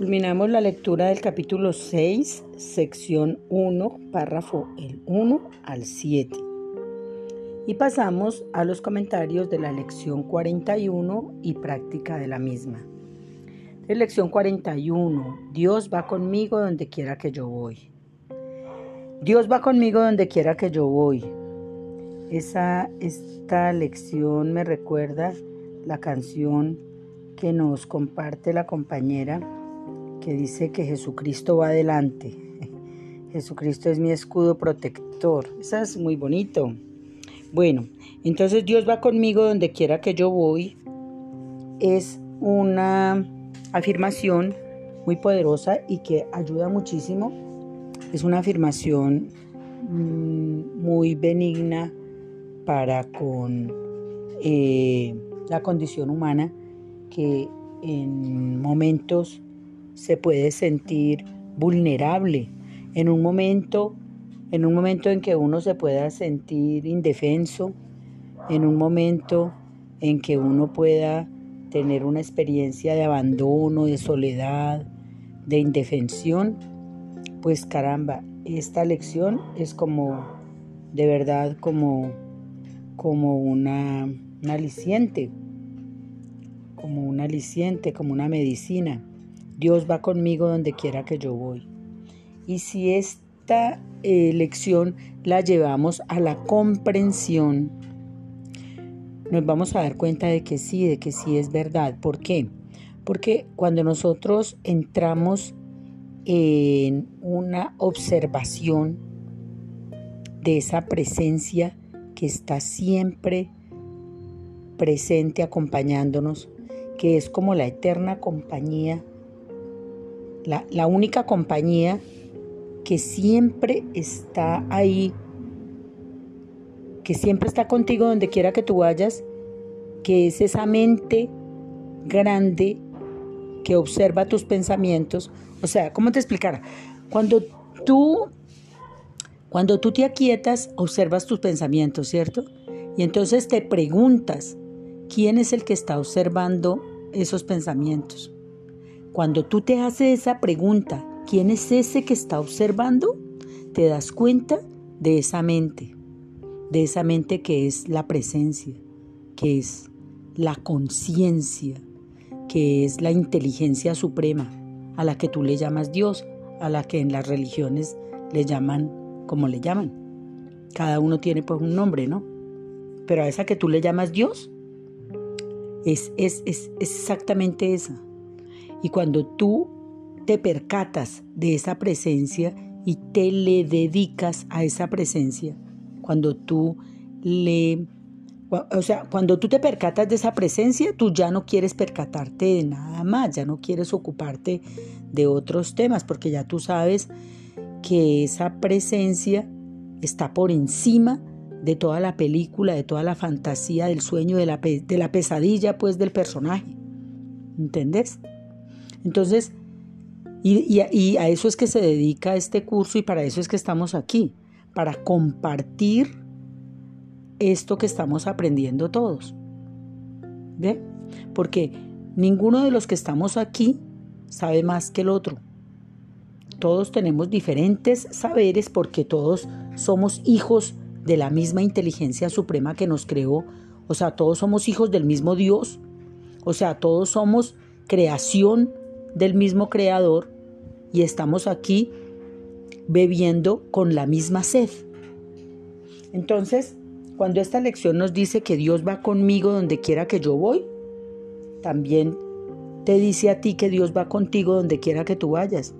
Culminamos la lectura del capítulo 6, sección 1, párrafo el 1 al 7. Y pasamos a los comentarios de la lección 41 y práctica de la misma. De lección 41, Dios va conmigo donde quiera que yo voy. Dios va conmigo donde quiera que yo voy. Esa, esta lección me recuerda la canción que nos comparte la compañera que dice que Jesucristo va adelante. Jesucristo es mi escudo protector. Eso es muy bonito. Bueno, entonces Dios va conmigo donde quiera que yo voy. Es una afirmación muy poderosa y que ayuda muchísimo. Es una afirmación mm, muy benigna para con eh, la condición humana que en momentos se puede sentir vulnerable en un momento en un momento en que uno se pueda sentir indefenso, en un momento en que uno pueda tener una experiencia de abandono, de soledad, de indefensión, pues caramba, esta lección es como de verdad como como una, un aliciente, como un aliciente, como una medicina. Dios va conmigo donde quiera que yo voy. Y si esta eh, lección la llevamos a la comprensión, nos vamos a dar cuenta de que sí, de que sí es verdad. ¿Por qué? Porque cuando nosotros entramos en una observación de esa presencia que está siempre presente acompañándonos, que es como la eterna compañía la, única compañía que siempre está ahí, que siempre está contigo donde quiera que tú vayas, que es esa mente grande que observa tus pensamientos. O sea, ¿cómo te explicar? Cuando tú, cuando tú te aquietas, observas tus pensamientos, ¿cierto? Y entonces te preguntas, ¿quién es el que está observando esos pensamientos? Cuando tú te haces esa pregunta, ¿quién es ese que está observando? Te das cuenta de esa mente, de esa mente que es la presencia, que es la conciencia, que es la inteligencia suprema, a la que tú le llamas Dios, a la que en las religiones le llaman como le llaman. Cada uno tiene pues un nombre, ¿no? Pero a esa que tú le llamas Dios, es, es, es exactamente esa. Y cuando tú te percatas de esa presencia y te le dedicas a esa presencia, cuando tú le... O sea, cuando tú te percatas de esa presencia, tú ya no quieres percatarte de nada más, ya no quieres ocuparte de otros temas, porque ya tú sabes que esa presencia está por encima de toda la película, de toda la fantasía, del sueño, de la, de la pesadilla, pues, del personaje. ¿Entendés? Entonces, y, a eso es que se dedica este curso y para eso es que estamos aquí, para compartir esto que estamos aprendiendo todos. ¿Ve? Porque ninguno de los que estamos aquí sabe más que el otro. Todos tenemos diferentes saberes porque todos somos hijos de la misma inteligencia suprema que nos creó. O sea, todos somos hijos del mismo Dios. O sea, todos somos creación del mismo creador y estamos aquí bebiendo con la misma sed. Entonces, cuando esta lección nos dice que Dios va conmigo donde quiera que yo voy, también te dice a ti que Dios va contigo donde quiera que tú vayas,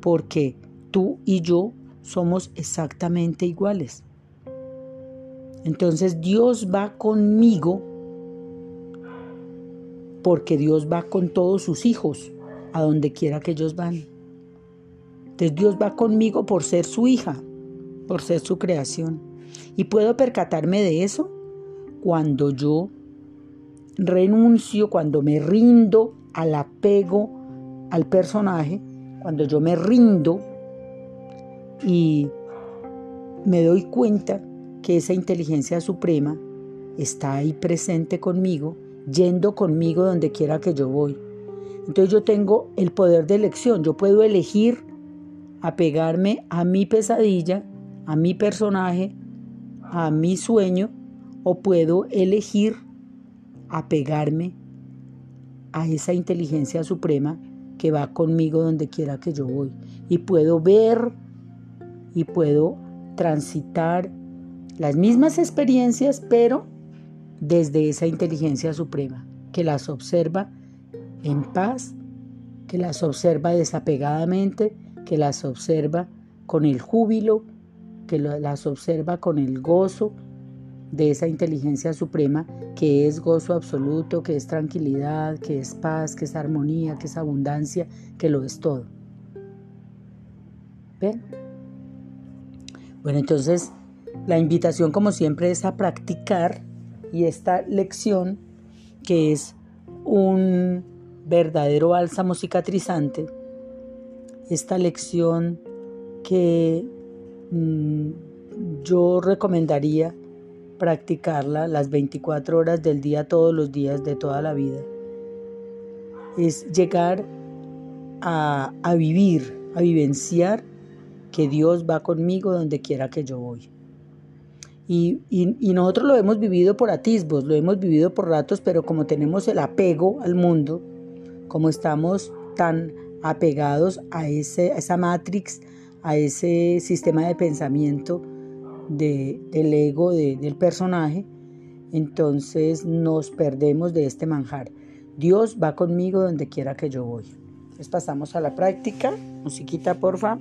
porque tú y yo somos exactamente iguales. Entonces Dios va conmigo porque Dios va con todos sus hijos, a donde quiera que ellos van. Entonces Dios va conmigo por ser su hija, por ser su creación. Y puedo percatarme de eso cuando yo renuncio, cuando me rindo al apego al personaje, cuando yo me rindo y me doy cuenta que esa inteligencia suprema está ahí presente conmigo yendo conmigo donde quiera que yo voy. Entonces yo tengo el poder de elección, yo puedo elegir apegarme a mi pesadilla, a mi personaje, a mi sueño, o puedo elegir apegarme a esa inteligencia suprema que va conmigo donde quiera que yo voy. Y puedo ver y puedo transitar las mismas experiencias, pero desde esa inteligencia suprema, que las observa en paz, que las observa desapegadamente, que las observa con el júbilo, que las observa con el gozo de esa inteligencia suprema que es gozo absoluto, que es tranquilidad, que es paz, que es armonía, que es abundancia, que lo es todo. ¿Ven? Bueno, entonces la invitación como siempre es a practicar y esta lección que es un verdadero bálsamo cicatrizante, esta lección que mm, yo recomendaría practicarla las 24 horas del día, todos los días de toda la vida. Es llegar a, vivir, a vivenciar que Dios va conmigo donde quiera que yo voy. Y, y, nosotros lo hemos vivido por atisbos, lo hemos vivido por ratos, pero como tenemos el apego al mundo, como estamos tan apegados a, ese, a esa matrix, a ese sistema de pensamiento, del ego del personaje, entonces nos perdemos de este manjar. Dios va conmigo donde quiera que yo voy. Entonces pasamos a la práctica. Musiquita, porfa.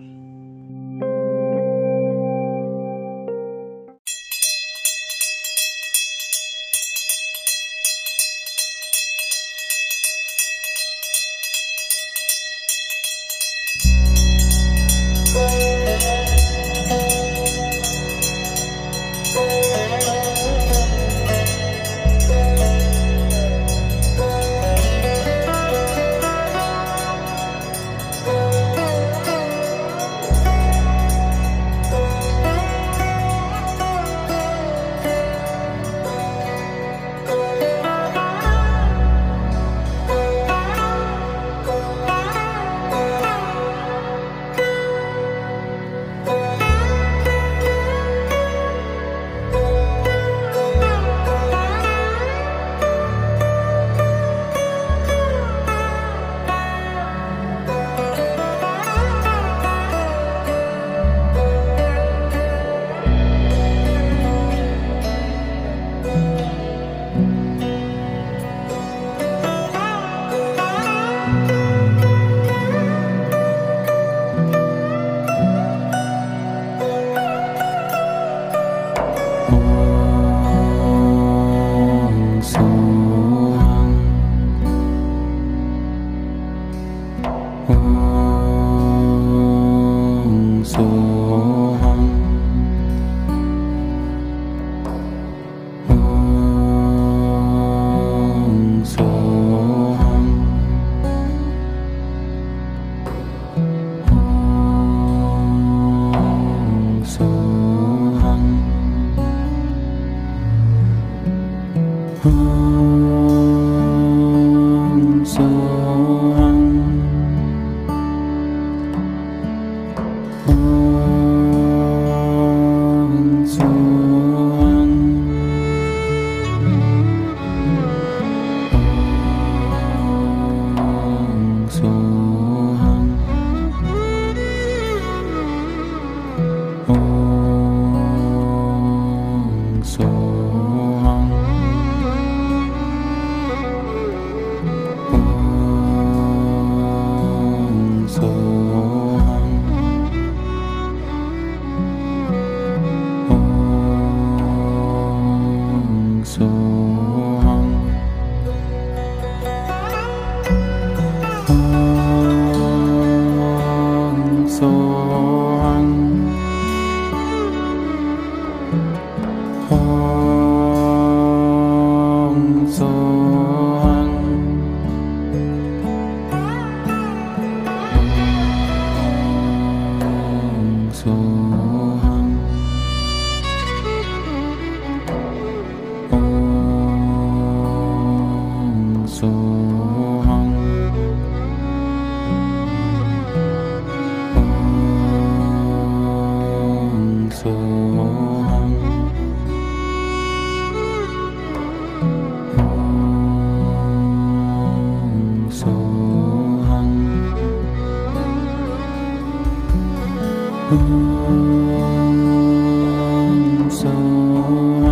Father. hương sầu